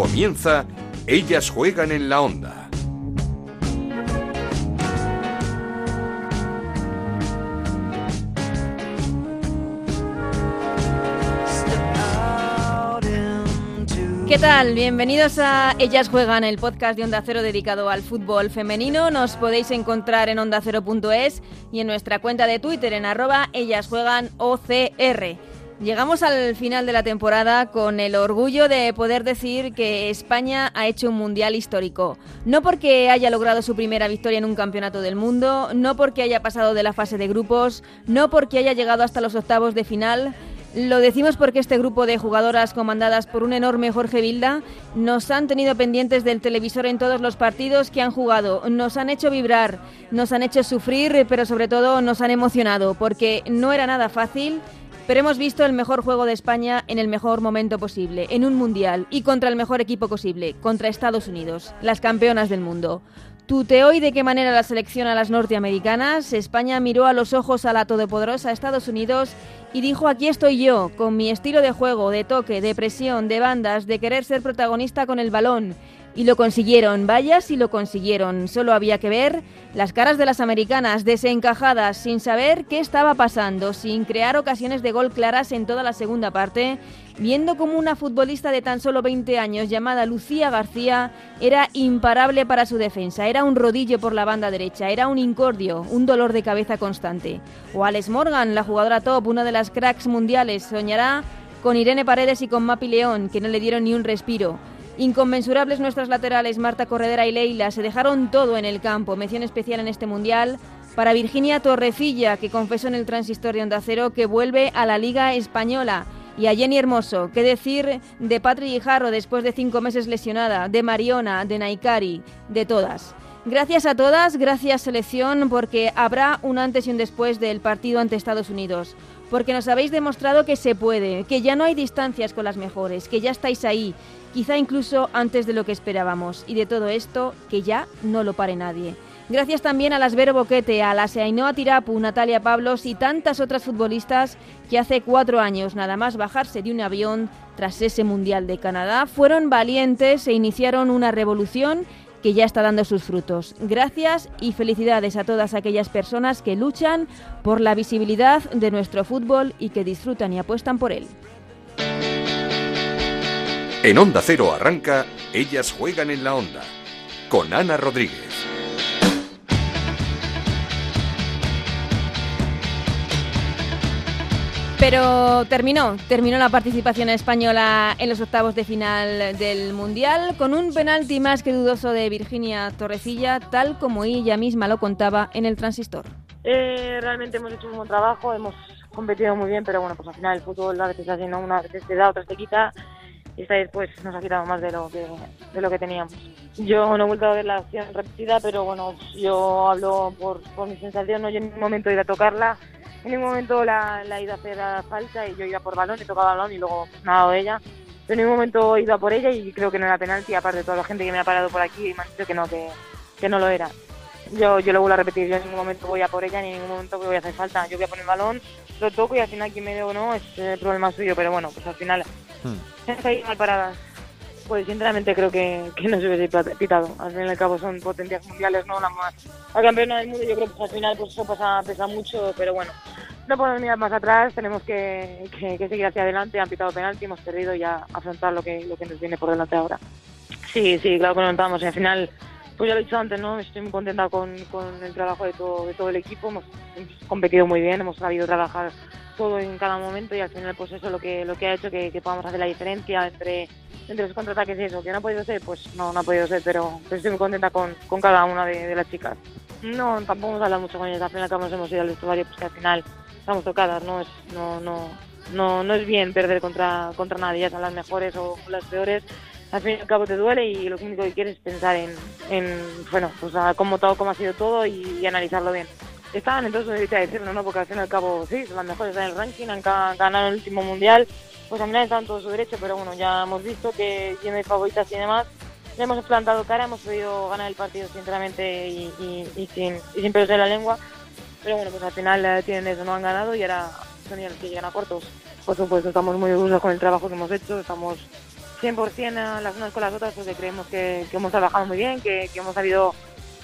Comienza Ellas juegan en la onda. ¿Qué tal? Bienvenidos a Ellas Juegan, el podcast de Onda Cero dedicado al fútbol femenino. Nos podéis encontrar en ondacero.es y en nuestra cuenta de Twitter en arroba Ellas Juegan OCR. Llegamos al final de la temporada con el orgullo de poder decir que España ha hecho un mundial histórico. No porque haya logrado su primera victoria en un campeonato del mundo, no porque haya pasado de la fase de grupos, no porque haya llegado hasta los octavos de final, lo decimos porque este grupo de jugadoras comandadas por un enorme Jorge Vilda nos han tenido pendientes del televisor en todos los partidos que han jugado, nos han hecho vibrar, nos han hecho sufrir, pero sobre todo nos han emocionado porque no era nada fácil, pero hemos visto el mejor juego de España en el mejor momento posible, en un mundial y contra el mejor equipo posible, contra Estados Unidos, las campeonas del mundo. Tuteó y de qué manera la selección a las norteamericanas. España miró a los ojos a la todopoderosa Estados Unidos y dijo aquí estoy yo, con mi estilo de juego, de toque, de presión, de bandas, de querer ser protagonista con el balón. Y lo consiguieron, vaya si lo consiguieron. Solo había que ver las caras de las americanas, desencajadas, sin saber qué estaba pasando, sin crear ocasiones de gol claras en toda la segunda parte, viendo como una futbolista de tan solo 20 años llamada Lucía García era imparable para su defensa, era un rodillo por la banda derecha, era un incordio, un dolor de cabeza constante. O Alex Morgan, la jugadora top, una de las cracks mundiales, soñará con Irene Paredes y con Mapi León, que no le dieron ni un respiro. Inconmensurables nuestras laterales Marta Corredera y Leila se dejaron todo en el campo. Mención especial en este mundial para Virginia Torrecilla, que confesó en el transistor de Onda Cero que vuelve a la Liga Española. Y a Jenny Hermoso, qué decir de Patri Jarro después de cinco meses lesionada, de Mariona, de Naikari, de todas. Gracias a todas, gracias selección, porque habrá un antes y un después del partido ante Estados Unidos. Porque nos habéis demostrado que se puede, que ya no hay distancias con las mejores, que ya estáis ahí, quizá incluso antes de lo que esperábamos. Y de todo esto, que ya no lo pare nadie. Gracias también a las Vero Boquete, a las Ainhoa Tirapu, Natalia Pablos y tantas otras futbolistas que hace cuatro años, nada más bajarse de un avión tras ese Mundial de Canadá, fueron valientes e iniciaron una revolución que ya está dando sus frutos. Gracias y felicidades a todas aquellas personas que luchan por la visibilidad de nuestro fútbol y que disfrutan y apuestan por él. En Onda Cero arranca Ellas juegan en la onda con Ana Rodríguez. Pero terminó, terminó la participación española en los octavos de final del Mundial con un penalti más que dudoso de Virginia Torrecilla, tal como ella misma lo contaba en el transistor. Eh, realmente hemos hecho un buen trabajo, hemos competido muy bien, pero bueno, pues al final el fútbol a veces así. Una vez te da, otra te quita y esta vez pues nos ha quitado más de lo que, de lo que teníamos. Yo no he vuelto a ver la acción repetida, pero bueno, yo hablo por, por mi sensación, ¿no? yo en ningún momento he ido a tocarla, en ningún momento la, la he ido a hacer a falta y yo iba por balón, he tocado balón y luego nada de ella. Pero en ningún momento he ido a por ella y creo que no era penalti, aparte de toda la gente que me ha parado por aquí y me ha dicho que no, que, que no lo era. Yo, yo lo vuelvo a repetir, yo en ningún momento voy a por ella, ni en ningún momento voy a hacer falta. Yo voy a poner el balón, lo toco y al final quien me dé o no es el problema suyo, pero bueno, pues al final ha ido mal paradas. Pues sinceramente creo que, que no se hubiese pitado. Al fin y al cabo son potencias mundiales, ¿no? La, campeona del mundo yo creo que al final pues eso pasa, pesa mucho, pero bueno. No podemos mirar más atrás, tenemos que, que, seguir hacia adelante, han pitado penalti, hemos perdido ya afrontar lo que, lo que nos viene por delante ahora. Sí, sí, claro que lo notamos. Y al final, pues ya lo he dicho antes, ¿no? Estoy muy contenta con, con el trabajo de todo, de todo el equipo. Hemos, hemos competido muy bien, hemos sabido trabajar todo en cada momento y al final, pues eso lo que lo que ha hecho que, que podamos hacer la diferencia entre, entre los contraataques y eso. Que no ha podido ser, pues no, no ha podido ser, pero, estoy muy contenta con, con cada una de, de las chicas. No, tampoco hemos hablado mucho con ellas. Al final, nos hemos ido al vestuario, pues que al final estamos tocadas, ¿no? Es, no, no, no, no es bien perder contra, contra nadie, ya sean las mejores o las peores al fin y al cabo te duele y lo único que quieres es pensar en, en bueno, pues a cómo todo, cómo ha sido todo y, y analizarlo bien. Estaban entonces, ahorita decirlo, ¿no? Porque al fin y al cabo, sí, las mejores en el ranking, han ganado el último mundial, pues al final están todo su derecho, pero bueno, ya hemos visto que tiene favoritas y demás. Le hemos plantado cara, hemos podido ganar el partido sinceramente y, sin, y sin en la lengua. Pero bueno, pues al final eh, tienen eso, no han ganado y ahora son ellos los que llegan a cortos. Por supuesto, estamos muy orgullosos con el trabajo que hemos hecho, estamos 100% las unas con las otras porque creemos que, hemos trabajado muy bien, que, hemos sabido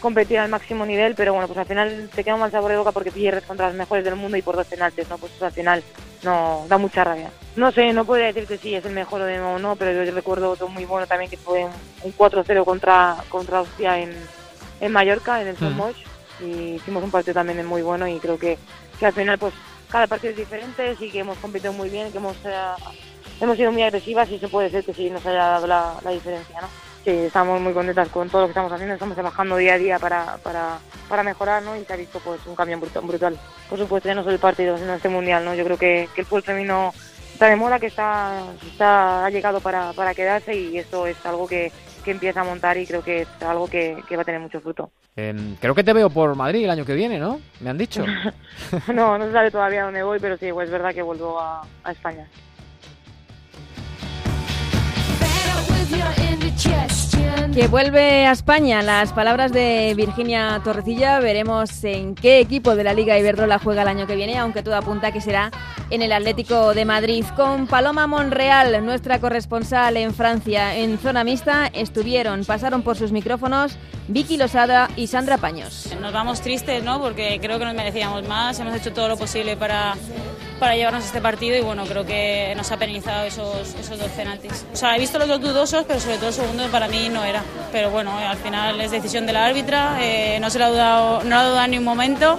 competir al máximo nivel, pero bueno, pues al final te queda un mal sabor de boca porque pierdes contra los mejores del mundo y por dos penaltes, ¿no? Pues al final no da mucha rabia. No sé, no podría decir que sí es el mejor o no, pero yo recuerdo otro muy bueno también que fue un 4-0 contra, contra Austria en, en Mallorca, en el mm. y hicimos un partido también muy bueno y creo que, que al final pues cada partido es diferente, sí que hemos competido muy bien, que hemos, eh, hemos sido muy agresivas y se puede ser que sí nos haya dado la, la diferencia, ¿no? Sí, estamos muy contentas con todo lo que estamos haciendo, estamos trabajando día a día para, para, para mejorar, ¿no? Y se ha visto pues un cambio brutal. Por supuesto, ya no solo el partido, sino este mundial, ¿no? Yo creo que, que el fútbol femenino está de moda, que está, está ha llegado para, para quedarse y esto es algo que, que empieza a montar y creo que es algo que, va a tener mucho fruto. Em, creo que te veo por Madrid el año que viene, ¿no? Me han dicho. no, no se sabe todavía dónde voy, pero sí, pues es verdad que vuelvo a, a España. Que vuelve a España. Las palabras de Virginia Torrecilla. Veremos en qué equipo de la Liga Iberdrola juega el año que viene, aunque todo apunta que será en el Atlético de Madrid. Con Paloma Monreal, nuestra corresponsal en Francia, en zona mixta, estuvieron, pasaron por sus micrófonos Vicky Losada y Sandra Paños. Nos vamos tristes, ¿no? Porque creo que nos merecíamos más. Hemos hecho todo lo posible para para llevarnos este partido y bueno, creo que nos ha penalizado esos, esos dos penaltis. O sea, he visto los dos dudosos, pero sobre todo el segundo para mí no era. Pero bueno, al final es decisión de la árbitra, eh, no se la ha dudado, no ha dudado ni un momento.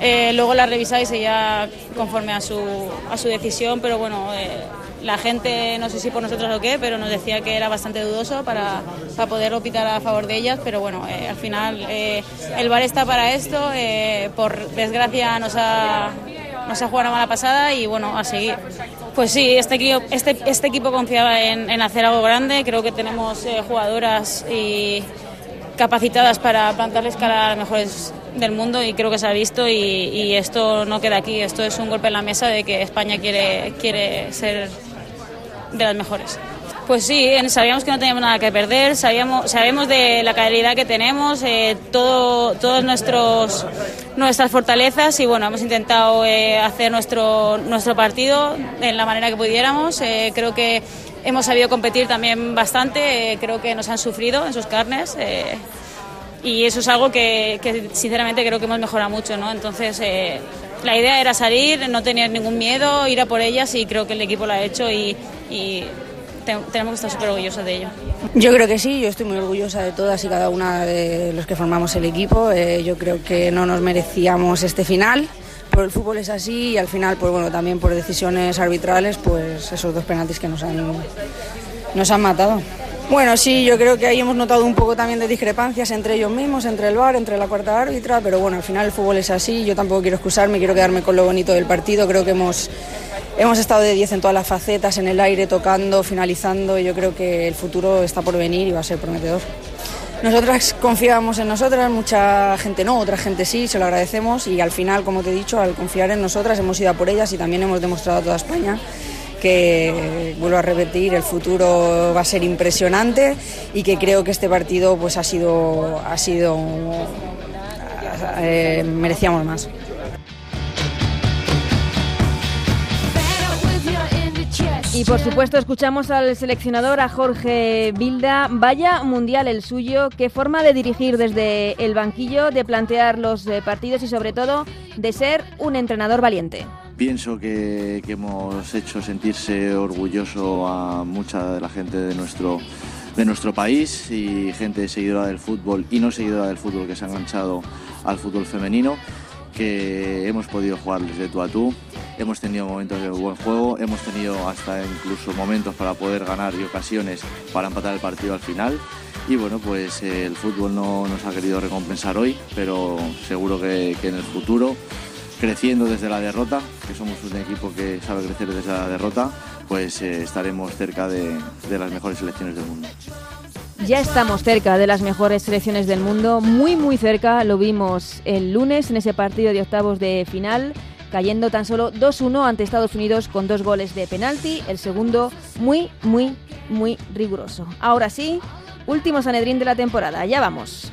Eh, luego la revisáis y ya conforme a su, a su decisión, pero bueno, eh, la gente, no sé si por nosotros o qué, pero nos decía que era bastante dudoso para, para poder pitar a favor de ellas, pero bueno, al final el VAR está para esto, por desgracia nos ha, nos ha jugado una mala pasada y bueno, a seguir. Pues sí, este equipo, este, este equipo confiaba en, hacer algo grande, creo que tenemos eh, jugadoras y capacitadas para plantarles cara a las mejores del mundo y creo que se ha visto y, y, esto no queda aquí, esto es un golpe en la mesa de que España quiere, quiere ser de las mejores. Pues sí, sabíamos que no teníamos nada que perder, sabíamos, sabemos de la calidad que tenemos, eh, todo, todas nuestros, nuestras fortalezas y bueno, hemos intentado eh, hacer nuestro, nuestro partido en la manera que pudiéramos. Eh, creo que hemos sabido competir también bastante, creo que nos han sufrido en sus carnes y eso es algo que, sinceramente creo que hemos mejorado mucho, ¿no? Entonces la idea era salir, no tener ningún miedo, ir a por ellas y creo que el equipo lo ha hecho y tenemos que estar súper orgullosos de ello. Yo creo que sí, yo estoy muy orgullosa de todas y cada una de los que formamos el equipo. Eh, yo creo que no nos merecíamos este final. Pero el fútbol es así y al final, pues bueno, también por decisiones arbitrales, pues esos dos penaltis que nos han, nos han matado. Bueno, sí, yo creo que ahí hemos notado un poco también de discrepancias entre ellos mismos, entre el VAR, entre la cuarta árbitra, pero bueno, al final el fútbol es así, yo tampoco quiero excusarme, quiero quedarme con lo bonito del partido, creo que hemos Hemos estado de 10 en todas las facetas, en el aire, tocando, finalizando, y yo creo que el futuro está por venir y va a ser prometedor. Nosotras confiábamos en nosotras, mucha gente no, otra gente sí, se lo agradecemos y al final, como te he dicho, al confiar en nosotras hemos ido por ellas y también hemos demostrado a toda España que, vuelvo a repetir, el futuro va a ser impresionante y que creo que este partido pues ha sido, ha sido eh, merecíamos más. Y por supuesto escuchamos al seleccionador, a Jorge Bilda. Vaya mundial el suyo, qué forma de dirigir desde el banquillo, de plantear los eh, partidos y sobre todo de ser un entrenador valiente. Pienso que, hemos hecho sentirse orgulloso a mucha de la gente de nuestro, de nuestro país y gente seguidora del fútbol y no seguidora del fútbol que se ha enganchado al fútbol femenino que hemos podido jugar desde tú a tú, hemos tenido momentos de buen juego, hemos tenido hasta incluso momentos para poder ganar y ocasiones para empatar el partido al final. Y bueno, pues eh, el fútbol no nos ha querido recompensar hoy, pero seguro que, en el futuro, creciendo desde la derrota, que somos un equipo que sabe crecer desde la derrota, pues eh, estaremos cerca de las mejores selecciones del mundo. Ya estamos cerca de las mejores selecciones del mundo, muy muy cerca, lo vimos el lunes en ese partido de octavos de final, cayendo tan solo 2-1 ante Estados Unidos con dos goles de penalti, el segundo muy muy muy riguroso. Ahora sí, último Sanedrín de la temporada, ya vamos.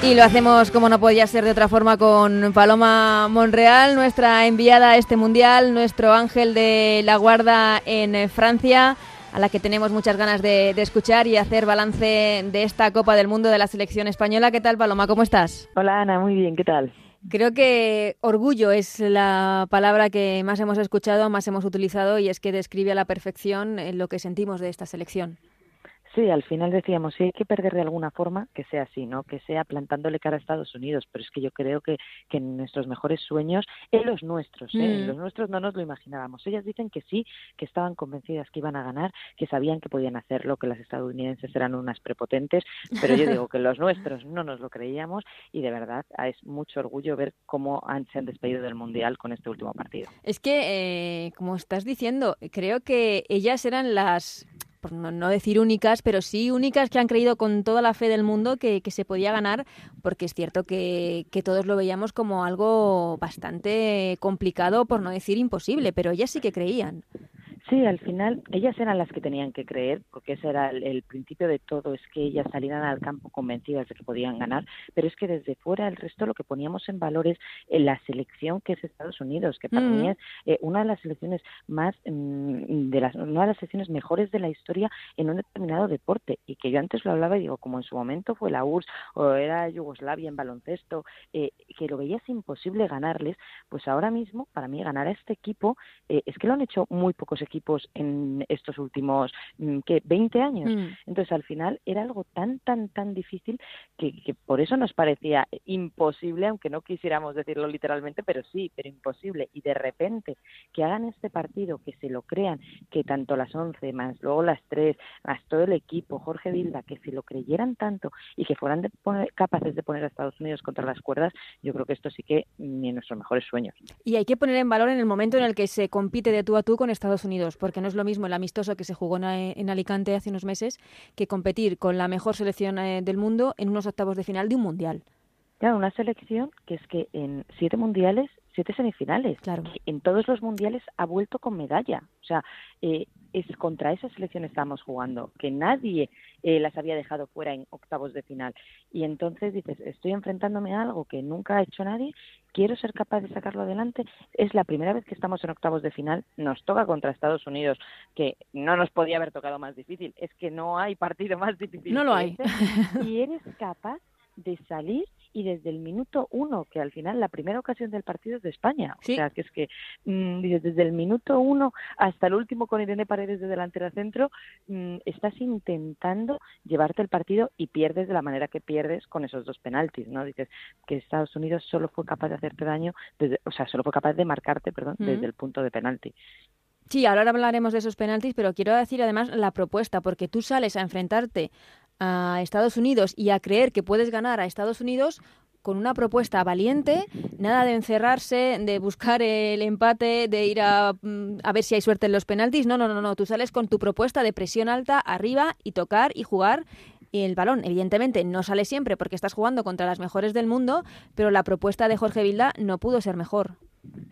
Y lo hacemos como no podía ser de otra forma con Paloma Monreal, nuestra enviada a este mundial, nuestro ángel de la guarda en eh, Francia, a la que tenemos muchas ganas de, de, escuchar y hacer balance de esta Copa del Mundo de la selección española. ¿Qué tal, Paloma? ¿Cómo estás? Hola, Ana, muy bien, ¿qué tal? Creo que orgullo es la palabra que más hemos escuchado, más hemos utilizado y es que describe a la perfección lo que sentimos de esta selección. Sí, al final decíamos, si hay que perder de alguna forma, que sea así, ¿no? Que sea plantándole cara a Estados Unidos, pero es que yo creo que, que en nuestros mejores sueños, en los nuestros, ¿eh? en Mm. los nuestros no nos lo imaginábamos. Ellas dicen que sí, que estaban convencidas que iban a ganar, que sabían que podían hacerlo, que las estadounidenses eran unas prepotentes, pero yo digo que los nuestros no nos lo creíamos y de verdad es mucho orgullo ver cómo han, se han despedido del Mundial con este último partido. Es que, eh, como estás diciendo, creo que ellas eran las por no, no, decir únicas, pero sí únicas que han creído con toda la fe del mundo que, que se podía ganar, porque es cierto que, que, todos lo veíamos como algo bastante complicado, por no decir imposible, pero ellas sí que creían. Sí, al final ellas eran las que tenían que creer, porque ese era el, el, principio de todo, es que ellas salieran al campo convencidas de que podían ganar, pero es que desde fuera el resto lo que poníamos en valor es en la selección que es Estados Unidos, que para mm. mí es eh, una de las selecciones más, mm, de las, una de las selecciones mejores de la historia en un determinado deporte, y que yo antes lo hablaba y digo, como en su momento fue la URSS o era Yugoslavia en baloncesto, eh, que lo veías imposible ganarles, pues ahora mismo para mí ganar a este equipo eh, es que lo han hecho muy pocos equipos en estos últimos ¿qué? 20 años. Mm. Entonces, al final era algo tan, tan, tan difícil que, que, por eso nos parecía imposible, aunque no quisiéramos decirlo literalmente, pero sí, pero imposible. Y de repente que hagan este partido, que se lo crean, que tanto las 11 más luego las 3, más todo el equipo, Jorge Vilda, que se lo creyeran tanto y que fueran de poner, capaces de poner a Estados Unidos contra las cuerdas, yo creo que esto sí que ni en nuestros mejores sueños. Y hay que poner en valor en el momento en el que se compite de tú a tú con Estados Unidos porque no es lo mismo el amistoso que se jugó en Alicante hace unos meses que competir con la mejor selección eh, del mundo en unos octavos de final de un mundial. Claro, una selección que es que en siete mundiales, siete semifinales, claro. en todos los mundiales ha vuelto con medalla. O sea, eh, es contra esa selección estamos jugando, que nadie eh, las había dejado fuera en octavos de final. Y entonces dices, estoy enfrentándome a algo que nunca ha hecho nadie, quiero ser capaz de sacarlo adelante. Es la primera vez que estamos en octavos de final, nos toca contra Estados Unidos, que no nos podía haber tocado más difícil. Es que no hay partido más difícil. No lo hay. Este, y eres capaz de salir y desde el minuto uno, que al final la primera ocasión del partido es de España. Sí. O sea, que es que mmm, desde el minuto uno hasta el último con Irene Paredes de delantera centro, mmm, estás intentando llevarte el partido y pierdes de la manera que pierdes con esos dos penaltis, ¿no? Dices que Estados Unidos solo fue capaz de hacerte daño, desde, o sea, solo fue capaz de marcarte, perdón, mm. desde el punto de penalti. Sí, ahora hablaremos de esos penaltis, pero quiero decir además la propuesta, porque tú sales a enfrentarte a Estados Unidos y a creer que puedes ganar a Estados Unidos con una propuesta valiente, nada de encerrarse, de buscar el empate, de ir a, mm, a, ver si hay suerte en los penaltis. No, no, no, no. Tú sales con tu propuesta de presión alta arriba y tocar y jugar el balón. Evidentemente no sale siempre porque estás jugando contra las mejores del mundo, pero la propuesta de Jorge Vilda no pudo ser mejor.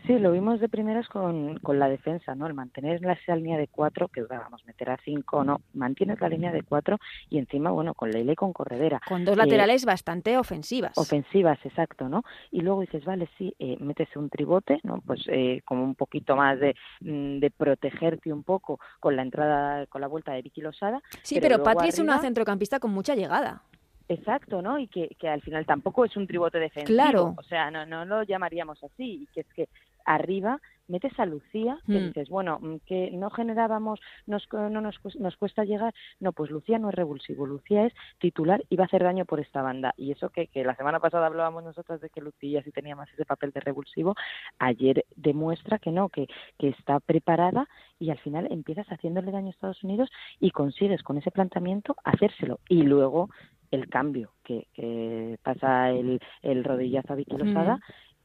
Sí, lo vimos de primeras con, con la defensa, ¿no? El mantener la, esa línea de cuatro, que vamos, meter a cinco, no, mantienes la línea de cuatro y encima, bueno, con Leila y con Corredera. Con dos laterales eh, bastante ofensivas. Ofensivas, exacto, ¿no? Y luego dices, vale, sí, eh, metes un tribote, ¿no? Pues eh, como un poquito más de, mm, de protegerte un poco con la entrada, con la vuelta de Vicky Losada. Sí, pero, pero Patri arriba... es una centrocampista con mucha llegada. Exacto, ¿no? Y que, que al final tampoco es un tribote defensivo. Claro. O sea, no, no lo llamaríamos así. Y que es que arriba metes a Lucía, que Mm. dices, bueno, mm, que no generábamos, nos, no nos, nos cuesta llegar. No, pues Lucía no es revulsivo. Lucía es titular y va a hacer daño por esta banda. Y eso que, que la semana pasada hablábamos nosotras de que Lucía sí tenía más ese papel de revulsivo, ayer demuestra que no, que, que está preparada y al final empiezas haciéndole daño a Estados Unidos y consigues con ese planteamiento hacérselo. Y luego el cambio, que, que pasa el, el rodillazo a Vicky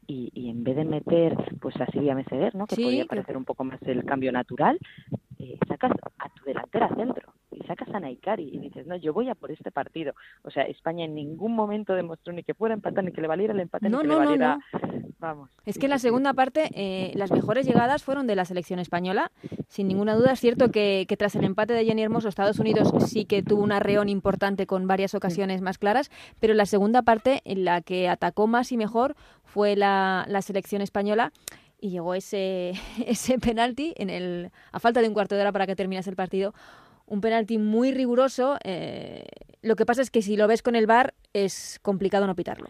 y, y en vez de meter pues a Silvia Meseguer, ¿no? que Sí, podría parecer un poco más el cambio natural, eh, sacas a tu delantera y dices, no, yo voy a por este partido. O sea, España en ningún momento demostró ni que fuera empatar, ni que le valiera el empate, no, ni que no, le valiera... No, Vamos. Es que en la segunda parte eh, las mejores llegadas fueron de la selección española. Sin ninguna duda es cierto que, que, tras el empate de Jenny Hermoso, Estados Unidos sí que tuvo una reón importante con varias ocasiones más claras, pero la segunda parte en la que atacó más y mejor fue la, la selección española y llegó ese, ese penalti en el, a falta de un cuarto de hora para que terminase el partido. Un penalti muy riguroso. Eh, lo que pasa es que si lo ves con el VAR es complicado no pitarlo.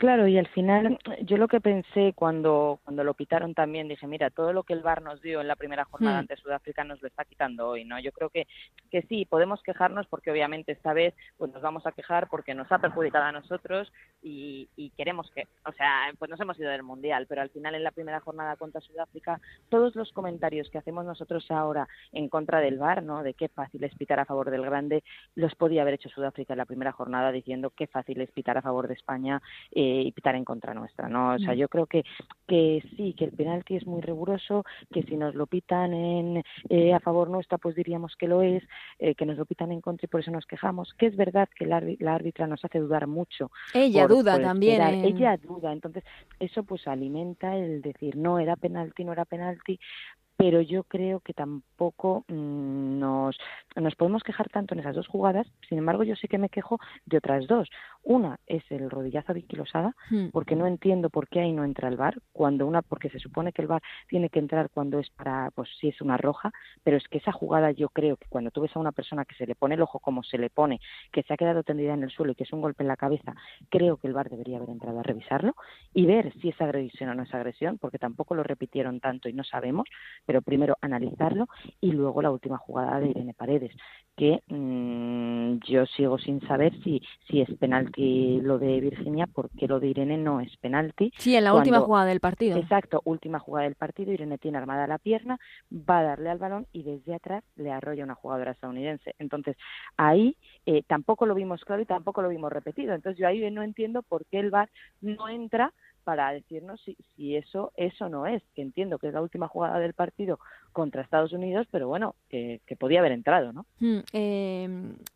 Claro, y al final yo lo que pensé cuando, cuando lo pitaron también, dije, mira, todo lo que el VAR nos dio en la primera jornada Hmm. ante Sudáfrica nos lo está quitando hoy, ¿no? Yo creo que, que sí, podemos quejarnos porque obviamente esta vez pues nos vamos a quejar porque nos ha perjudicado a nosotros y, y queremos que, o sea, pues nos hemos ido del Mundial, pero al final en la primera jornada contra Sudáfrica, todos los comentarios que hacemos nosotros ahora en contra del VAR, ¿no? De qué fácil es pitar a favor del grande, los podía haber hecho Sudáfrica en la primera jornada diciendo qué fácil es pitar a favor de España eh, y pitar en contra nuestra, ¿no? O sea, Mm. yo creo que, que sí, que el penalti es muy riguroso, que si nos lo pitan en, eh, a favor nuestra, pues diríamos que lo es, eh, que nos lo pitan en contra y por eso nos quejamos, que es verdad que la, la árbitra nos hace dudar mucho. Ella por- duda por también. en- Ella duda, entonces eso pues alimenta el decir no era penalti, no era penalti, pero yo creo que tampoco mm, nos, nos podemos quejar tanto en esas dos jugadas, sin embargo yo sí que me quejo de otras dos. Una es el rodillazo a Vicky Losada, Hmm. porque no entiendo por qué ahí no entra el VAR, cuando una, porque se supone que el VAR tiene que entrar cuando es para, pues si es una roja, pero es que esa jugada yo creo que cuando tú ves a una persona que se le pone el ojo como se le pone, que se ha quedado tendida en el suelo y que es un golpe en la cabeza, creo que el VAR debería haber entrado a revisarlo y ver si es agresión o no es agresión, porque tampoco lo repitieron tanto y no sabemos, pero primero analizarlo y luego la última jugada de Irene Paredes, que mm, yo sigo sin saber si, si es penalti lo de Virginia, porque lo de Irene no es penalti. Sí, en la última jugada del partido. Exacto, última jugada del partido, Irene tiene armada la pierna, va a darle al balón y desde atrás le arrolla una jugadora estadounidense. Entonces, ahí eh, tampoco lo vimos claro y tampoco lo vimos repetido. Entonces, yo ahí no entiendo por qué el VAR no entra para decirnos si, si eso eso no es, que entiendo que es la última jugada del partido contra Estados Unidos, pero bueno, que, podía haber entrado, ¿no? Eh,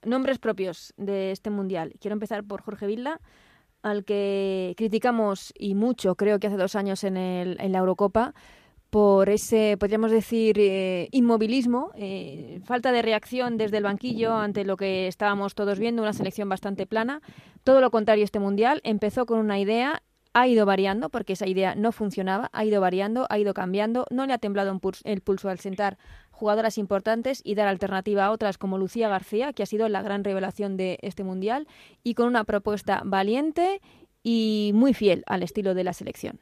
nombres propios de este mundial. Quiero empezar por Jorge Vilda, al que criticamos y mucho, creo que hace dos años en, el, en la Eurocopa, por ese, podríamos decir, eh, inmovilismo, eh, falta de reacción desde el banquillo ante lo que estábamos todos viendo, una selección bastante plana. Todo lo contrario este mundial, empezó con una idea, ha ido variando, porque esa idea no funcionaba, ha ido variando, ha ido cambiando, no le ha temblado el pulso al sentar jugadoras importantes y dar alternativa a otras como Lucía García, que ha sido la gran revelación de este mundial, y con una propuesta valiente y muy fiel al estilo de la selección.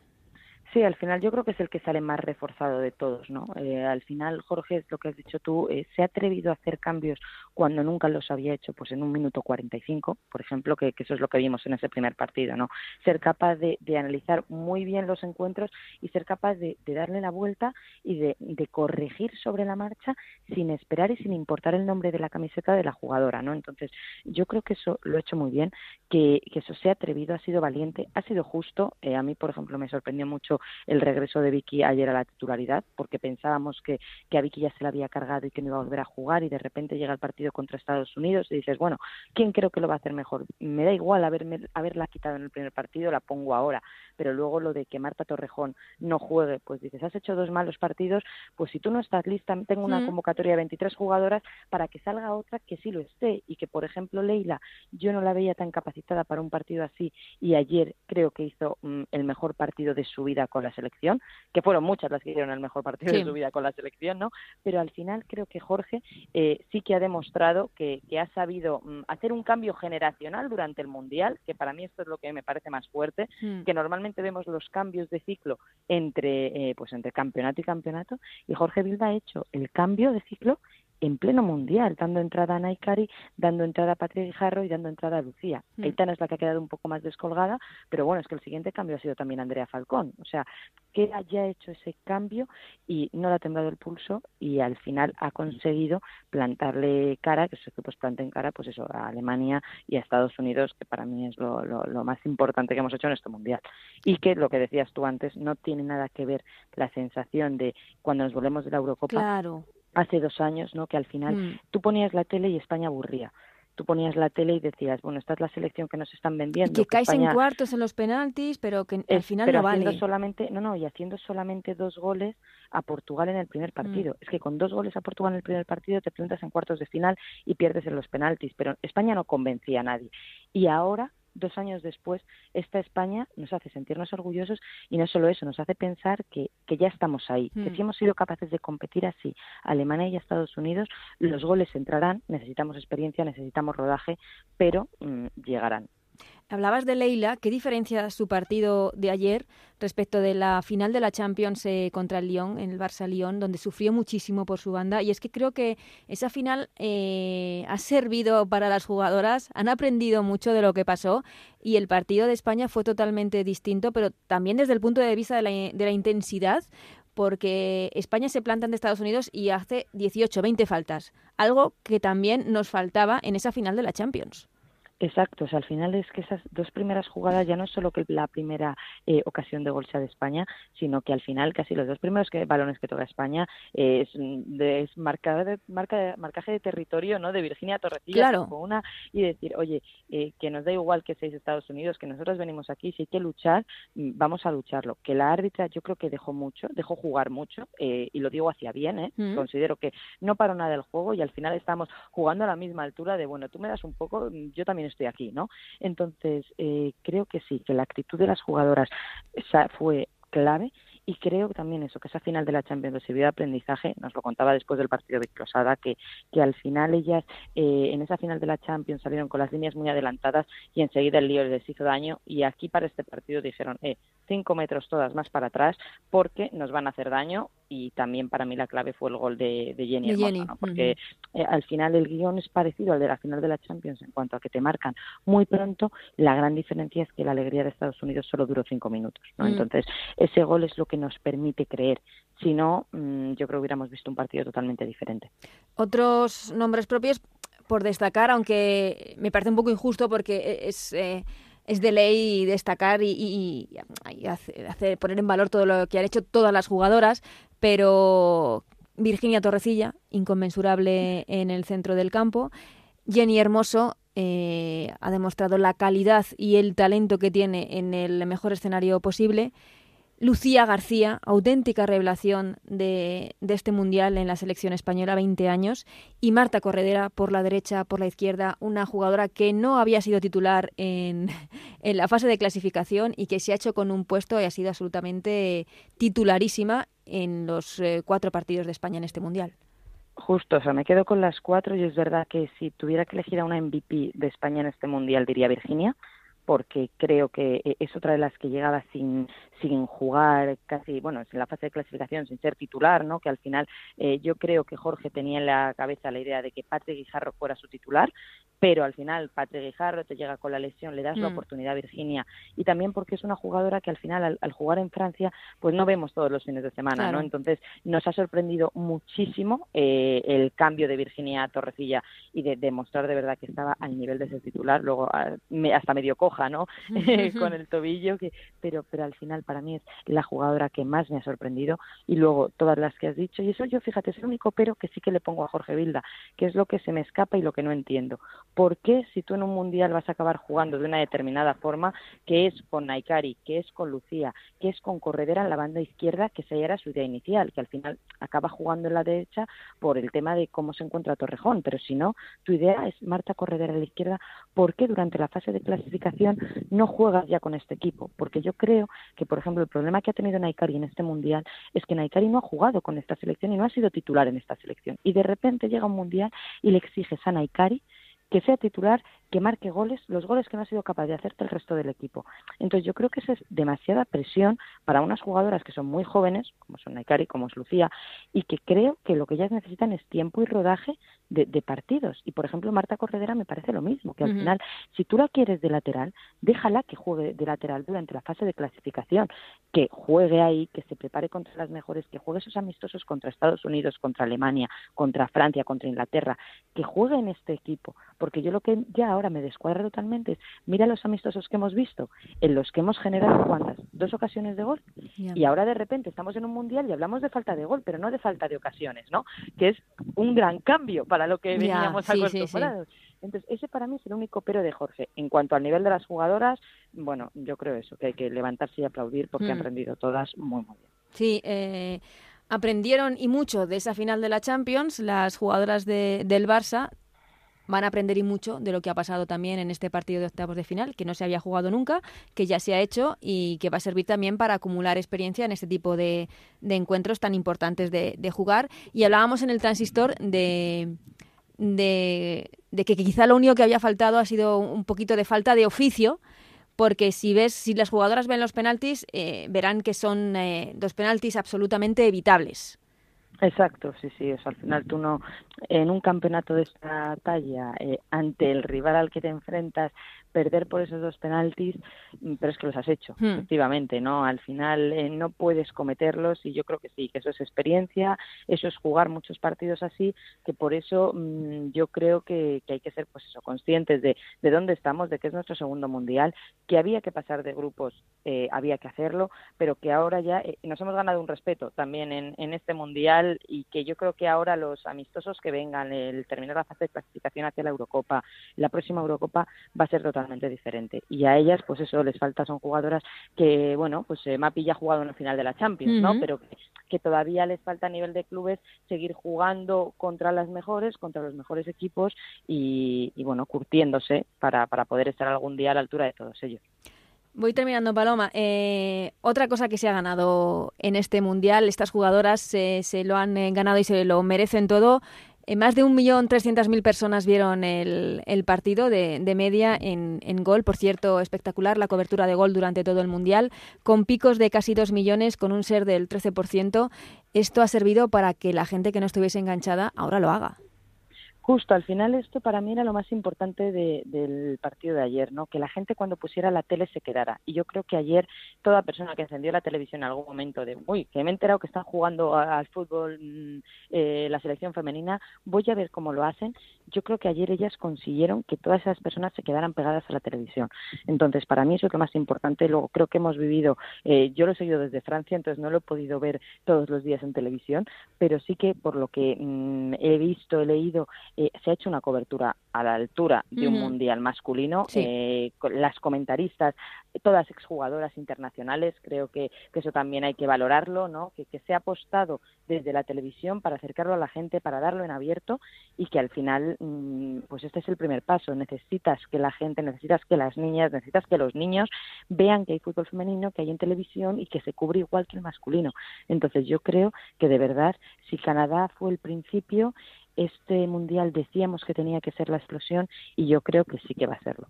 Sí, al final yo creo que es el que sale más reforzado de todos, ¿no? Eh, al final, Jorge, lo que has dicho tú, eh, se ha atrevido a hacer cambios cuando nunca los había hecho, pues en un minuto 45, por ejemplo, que, que eso es lo que vimos en ese primer partido, ¿no? Ser capaz de, analizar muy bien los encuentros y ser capaz de, darle la vuelta y de, de corregir sobre la marcha sin esperar y sin importar el nombre de la camiseta de la jugadora, ¿no? Entonces, yo creo que eso lo ha hecho muy bien, que, que eso se ha atrevido, ha sido valiente, ha sido justo. Eh, a mí, por ejemplo, me sorprendió mucho el regreso de Vicky ayer a la titularidad, porque pensábamos que, que a Vicky ya se la había cargado y que no iba a volver a jugar, y de repente llega el partido contra Estados Unidos y dices, bueno, ¿quién creo que lo va a hacer mejor? Me da igual haberme, haberla quitado en el primer partido, la pongo ahora, pero luego lo de que Marta Torrejón no juegue, pues dices, has hecho dos malos partidos, pues si tú no estás lista, tengo una Mm. convocatoria de 23 jugadoras para que salga otra que sí lo esté y que, por ejemplo, Leila, yo no la veía tan capacitada para un partido así y ayer creo que hizo mm, el mejor partido de su vida con la selección, que fueron muchas las que hicieron el mejor partido Sí. de su vida con la selección, ¿no? Pero al final creo que Jorge eh, sí que ha demostrado que, que ha sabido mm, hacer un cambio generacional durante el Mundial, que para mí esto es lo que me parece más fuerte, Hmm. que normalmente vemos los cambios de ciclo entre eh, pues entre campeonato y campeonato y Jorge Vilda ha hecho el cambio de ciclo en pleno mundial, dando entrada a Naikari, dando entrada a Patria Guijarro y dando entrada a Lucía. Mm. Aitana es la que ha quedado un poco más descolgada, pero bueno, es que el siguiente cambio ha sido también Andrea Falcón. O sea, que haya hecho ese cambio y no le ha temblado el pulso y al final ha conseguido plantarle cara, que sus equipos planten cara, pues eso, a Alemania y a Estados Unidos, que para mí es lo, lo, lo más importante que hemos hecho en este mundial. Y que lo que decías tú antes, no tiene nada que ver la sensación de cuando nos volvemos de la Eurocopa Claro. Hace dos años, ¿no? Que al final Mm. tú ponías la tele y España aburría. Tú ponías la tele y decías, bueno, esta es la selección que nos están Y vendiendo. que caes España en cuartos en los penaltis, pero que al final pero no haciendo vale. solamente, no, no, y haciendo solamente dos goles a Portugal en el primer Mm. partido. Es que con dos goles a Portugal en el primer partido te presentas en cuartos de final y pierdes en los penaltis, pero España no convencía a nadie. Y ahora, dos años después, esta España nos hace sentirnos orgullosos y no solo eso, nos hace pensar que, que ya estamos ahí, que Mm. si hemos sido capaces de competir así, Alemania y Estados Unidos, los goles entrarán, necesitamos experiencia, necesitamos rodaje, pero mm, llegarán. Hablabas de Leila, ¿qué diferencia su partido de ayer respecto de la final de la Champions eh, contra el Lyon, en el Barça-Lyon, donde sufrió muchísimo por su banda? Y es que creo que esa final eh, ha servido para las jugadoras, han aprendido mucho de lo que pasó y el partido de España fue totalmente distinto, pero también desde el punto de vista de la, de la intensidad, porque España se planta ante Estados Unidos y hace 18, 20 faltas, algo que también nos faltaba en esa final de la Champions. Exacto, o sea, al final es que esas dos primeras jugadas ya no es solo que la primera eh, ocasión de gol sea de España, sino que al final casi los dos primeros que, balones que toca España eh, es, de, es marca de, marca, marcaje de territorio ¿no? de Virginia Torrecilla Claro. con una y decir, oye, eh, que nos da igual que seis Estados Unidos, que nosotros venimos aquí, si hay que luchar, mm, vamos a lucharlo. Que la árbitra yo creo que dejó mucho, dejó jugar mucho, eh, y lo digo hacia bien, ¿eh? Mm. considero que no paró nada del juego y al final estamos jugando a la misma altura de, bueno, tú me das un poco, mm, yo también estoy aquí, ¿no? Entonces, eh, creo que sí, que la actitud de las jugadoras fue clave y creo también eso, que esa final de la Champions sirvió de aprendizaje, nos lo contaba después del partido de Crosada, que, que al final ellas eh, en esa final de la Champions salieron con las líneas muy adelantadas y enseguida el lío les hizo daño y aquí para este partido dijeron, eh, cinco metros todas más para atrás porque nos van a hacer daño y también para mí la clave fue el gol de, de Jenny De Hermoso, Jenny, ¿no? porque eh, al final el guion es parecido al de la final de la Champions en cuanto a que te marcan muy pronto, la gran diferencia es que la alegría de Estados Unidos solo duró cinco minutos, ¿no? Mm. Entonces ese gol es lo que nos permite creer, si no, mm, yo creo que hubiéramos visto un partido totalmente diferente. Otros nombres propios por destacar, aunque me parece un poco injusto porque es, eh, es de ley destacar y, y- hacer- poner en valor todo lo que han hecho todas las jugadoras, pero Virginia Torrecilla, inconmensurable en el centro del campo. Jenny Hermoso eh, ha demostrado la calidad y el talento que tiene en el mejor escenario posible. Lucía García, auténtica revelación de, este mundial en la selección española, 20 años, y Marta Corredera por la derecha, por la izquierda, una jugadora que no había sido titular en, en la fase de clasificación y que se ha hecho con un puesto y ha sido absolutamente titularísima en los eh, cuatro partidos de España en este mundial. Justo, o sea, me quedo con las cuatro y es verdad que si tuviera que elegir a una MVP de España en este mundial diría Virginia, porque creo que eh, es otra de las que llegaba sin sin jugar casi, bueno, en la fase de clasificación, sin ser titular, ¿no? Que al final eh, yo creo que Jorge tenía en la cabeza la idea de que Patrick Guijarro fuera su titular, pero al final Patrick Guijarro te llega con la lesión, le das la Mm. oportunidad a Virginia y también porque es una jugadora que al final al, al jugar en Francia pues no vemos todos los fines de semana, Claro. ¿no? Entonces nos ha sorprendido muchísimo eh, el cambio de Virginia a Torrecilla y de demostrar de verdad que estaba al nivel de ser titular, luego ah, me- hasta medio coja, ¿no? con el tobillo, que, pero, pero al final para mí es la jugadora que más me ha sorprendido y luego todas las que has dicho y eso yo fíjate es el único pero que sí que le pongo a Jorge Vilda, que es lo que se me escapa y lo que no entiendo. ¿Por qué si tú en un mundial vas a acabar jugando de una determinada forma, que es con Naikari, que es con Lucía, que es con Corredera en la banda izquierda, que esa ya era su idea inicial, que al final acaba jugando en la derecha por el tema de cómo se encuentra Torrejón, pero si no, tu idea es Marta Corredera a la izquierda, ¿por qué durante la fase de clasificación no juegas ya con este equipo? Porque yo creo que, por ejemplo, el problema que ha tenido Naikari en este mundial es que Naikari no ha jugado con esta selección y no ha sido titular en esta selección. Y de repente llega un mundial y le exiges a Naikari que sea titular, que marque goles, los goles que no ha sido capaz de hacerte el resto del equipo. Entonces yo creo que esa es demasiada presión para unas jugadoras que son muy jóvenes, como son Naikari, como es Lucía, y que creo que lo que ellas necesitan es tiempo y rodaje de, de partidos. Y por ejemplo, Marta Corredera me parece lo mismo, que al final, si tú la quieres de lateral, déjala que juegue de lateral durante la fase de clasificación, que juegue ahí, que se prepare contra las mejores, que juegue esos amistosos contra Estados Unidos, contra Alemania, contra Francia, contra Inglaterra, que juegue en este equipo, porque yo lo que ya ahora ahora me descuadra totalmente mira los amistosos que hemos visto, en los que hemos generado cuántas, dos ocasiones de gol, y ahora de repente estamos en un mundial y hablamos de falta de gol, pero no de falta de ocasiones, ¿no? Que es un gran cambio para lo que veníamos acostumbrados. Entonces, ese para mí es el único pero de Jorge. En cuanto al nivel de las jugadoras, bueno, yo creo eso, que hay que levantarse y aplaudir porque han mm. rendido todas muy, muy bien. Sí, eh, aprendieron y mucho de esa final de la Champions, las jugadoras de, del Barça van a aprender y mucho de lo que ha pasado también en este partido de octavos de final, que no se había jugado nunca, que ya se ha hecho y que va a servir también para acumular experiencia en este tipo de, encuentros tan importantes de, jugar. Y hablábamos en el transistor de, de, que quizá lo único que había faltado ha sido un poquito de falta de oficio porque si ves, si las jugadoras ven los penaltis, eh, verán que son eh, dos penaltis absolutamente evitables. Exacto, sí, sí, al final tú no, en un campeonato de esta talla, eh, ante el rival al que te enfrentas, perder por esos dos penaltis, mm, pero es que los has hecho, hmm. efectivamente, ¿no? Al final eh, no puedes cometerlos y yo creo que sí, que eso es experiencia, eso es jugar muchos partidos así, que por eso mm, yo creo que, hay que ser, pues eso, conscientes de, de dónde estamos, de que es nuestro segundo mundial, que había que pasar de grupos, eh, había que hacerlo, pero que ahora ya eh, nos hemos ganado un respeto también en, en este mundial y que yo creo que ahora los amistosos que vengan, el terminar la fase de clasificación hacia la Eurocopa, la próxima Eurocopa va a ser totalmente diferente. Y a ellas, pues eso, les falta, son jugadoras que, bueno, pues eh, Mapi ya ha jugado en la final de la Champions, ¿no? Pero que, todavía les falta a nivel de clubes seguir jugando contra las mejores, contra los mejores equipos y, bueno, curtiéndose para, para poder estar algún día a la altura de todos ellos. Voy terminando, Paloma. Eh, otra cosa que se ha ganado en este mundial, estas jugadoras se lo han eh, ganado y se lo merecen todo, eh, más de 1.300.000 personas vieron el, partido de, media en, gol. Por cierto, espectacular la cobertura de gol durante todo el Mundial, con picos de casi 2 millones, con un ser del 13%. Esto ha servido para que la gente que no estuviese enganchada ahora lo haga. Justo, al final esto para mí era lo más importante del partido de ayer, ¿no? Que la gente cuando pusiera la tele se quedara. Y yo creo que ayer toda persona que encendió la televisión en algún momento de, uy, que me he enterado que están jugando al fútbol mm, eh, la selección femenina, voy a ver cómo lo hacen. Yo creo que ayer ellas consiguieron que todas esas personas se quedaran pegadas a la televisión. Entonces, para mí eso es lo más importante. Luego creo que hemos vivido, eh, yo lo he seguido desde Francia, entonces no lo he podido ver todos los días en televisión, pero sí que por lo que mm, he visto, he leído, eh, se ha hecho una cobertura a la altura de un mundial masculino. Eh, las comentaristas, todas exjugadoras internacionales, creo que, eso también hay que valorarlo, ¿no? Que, se ha apostado desde la televisión para acercarlo a la gente, para darlo en abierto y que al final, mm, pues este es el primer paso. Necesitas que la gente, necesitas que las niñas, necesitas que los niños vean que hay fútbol femenino, que hay en televisión y que se cubre igual que el masculino. Entonces yo creo que de verdad, si Canadá fue el principio, este mundial decíamos que tenía que ser la explosión y yo creo que sí que va a serlo.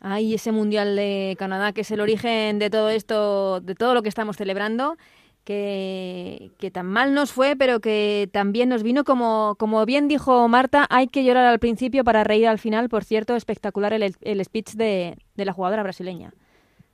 Ay, ese mundial de Canadá que es el origen de todo esto, de todo lo que estamos celebrando. Que, tan mal nos fue, pero que también nos vino, como, como bien dijo Marta, hay que llorar al principio para reír al final. Por cierto, espectacular el, speech de la jugadora brasileña.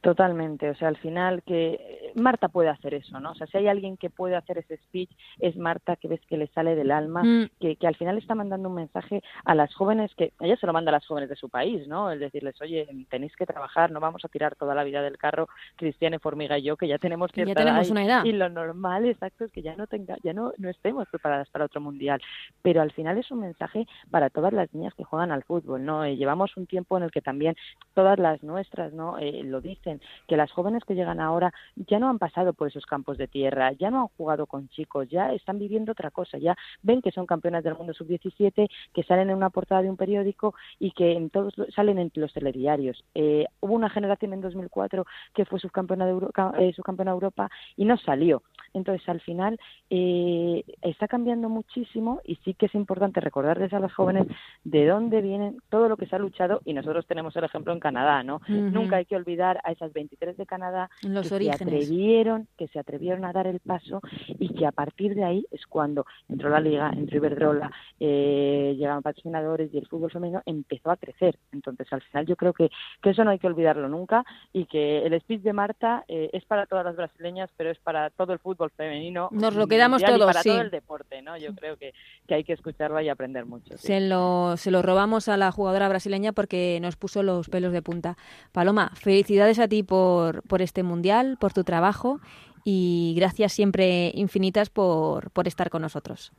Totalmente, o sea, al final que Marta puede hacer eso, ¿no? O sea, si hay alguien que puede hacer ese speech, es Marta, que ves que le sale del alma, mm. que, que al final está mandando un mensaje a las jóvenes, que ella se lo manda a las jóvenes de su país, ¿no? El decirles, oye, tenéis que trabajar, no vamos a tirar toda la vida del carro, Cristiane Formiga y yo, que ya tenemos que ya tenemos una edad. Y lo normal, exacto, es que ya no tenga, ya no, no estemos preparadas para otro mundial. Pero al final es un mensaje para todas las niñas que juegan al fútbol, ¿no? Eh, llevamos un tiempo en el que también todas las nuestras, ¿no? Eh, lo dicen que las jóvenes que llegan ahora ya no han pasado por esos campos de tierra, ya no han jugado con chicos, ya están viviendo otra cosa, ya ven que son campeonas del mundo sub-17, que salen en una portada de un periódico y que en todos salen en los telediarios. Eh, hubo una generación en 2004 que fue subcampeona de eh, subcampeona de Europa y no salió. Entonces, al final, eh, está cambiando muchísimo y sí que es importante recordarles a las jóvenes de dónde vienen todo lo que se ha luchado y nosotros tenemos el ejemplo en Canadá, ¿no? Nunca hay que olvidar a esas 23 de Canadá Los que orígenes. se atrevieron, que se atrevieron a dar el paso y que a partir de ahí es cuando entró la liga, entró Iberdrola, eh, llegaron patrocinadores y el fútbol femenino empezó a crecer. Entonces, al final yo creo que, que eso no hay que olvidarlo nunca y que el speech de Marta eh, es para todas las brasileñas, pero es para todo el fútbol fútbol femenino. Nos lo quedamos todos, para sí. todo el deporte, ¿no? Yo creo que, que hay que escucharlo y aprender mucho. sí. Se lo, se lo robamos a la jugadora brasileña porque nos puso los pelos de punta. Paloma, felicidades a ti por, por este mundial, por tu trabajo y gracias siempre infinitas por, por estar con nosotros.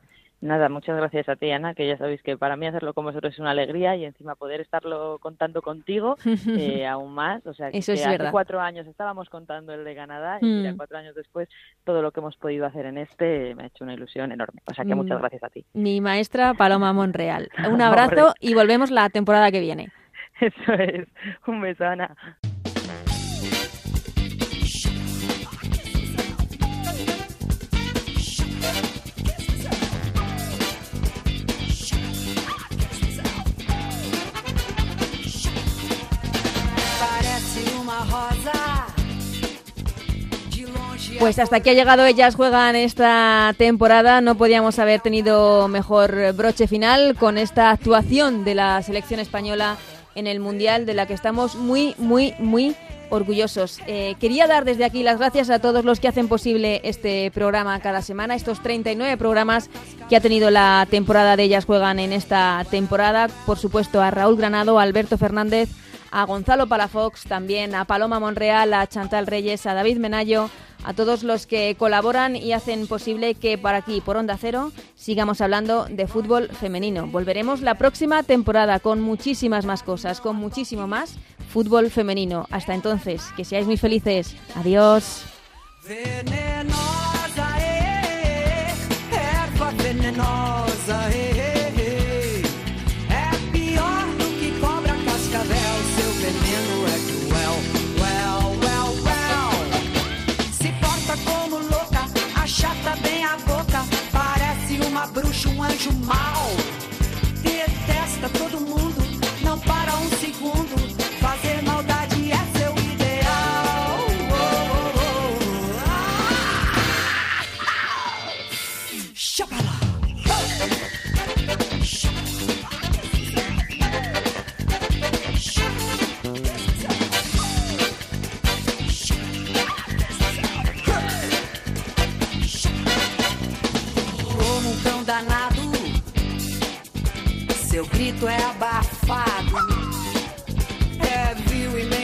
Nada, muchas gracias a ti, Ana, que ya sabéis que para mí hacerlo con vosotros es una alegría y encima poder estarlo contando contigo eh, aún más. O sea, que, Eso es que hace verdad. cuatro años estábamos contando el de Canadá y Mm. mira, cuatro años después todo lo que hemos podido hacer en este me ha hecho una ilusión enorme. O sea, que muchas Mm. gracias a ti. Mi maestra Paloma Monreal. Un abrazo y volvemos la temporada que viene. Eso es. Un beso, Ana. Pues hasta aquí ha llegado Ellas Juegan esta temporada. No podíamos haber tenido mejor broche final con esta actuación de la selección española en el Mundial, de la que estamos muy, muy, muy orgullosos. Eh, quería dar desde aquí las gracias a todos los que hacen posible este programa cada semana, estos 39 programas que ha tenido la temporada de Ellas Juegan en esta temporada. Por supuesto, a Raúl Granado, a Alberto Fernández, a Gonzalo Palafox, también a Paloma Monreal, a Chantal Reyes, a David Menayo, a todos los que colaboran y hacen posible que por aquí, por Onda Cero, sigamos hablando de fútbol femenino. Volveremos la próxima temporada con muchísimas más cosas, con muchísimo más fútbol femenino. Hasta entonces, que seáis muy felices. Adiós.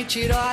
tirou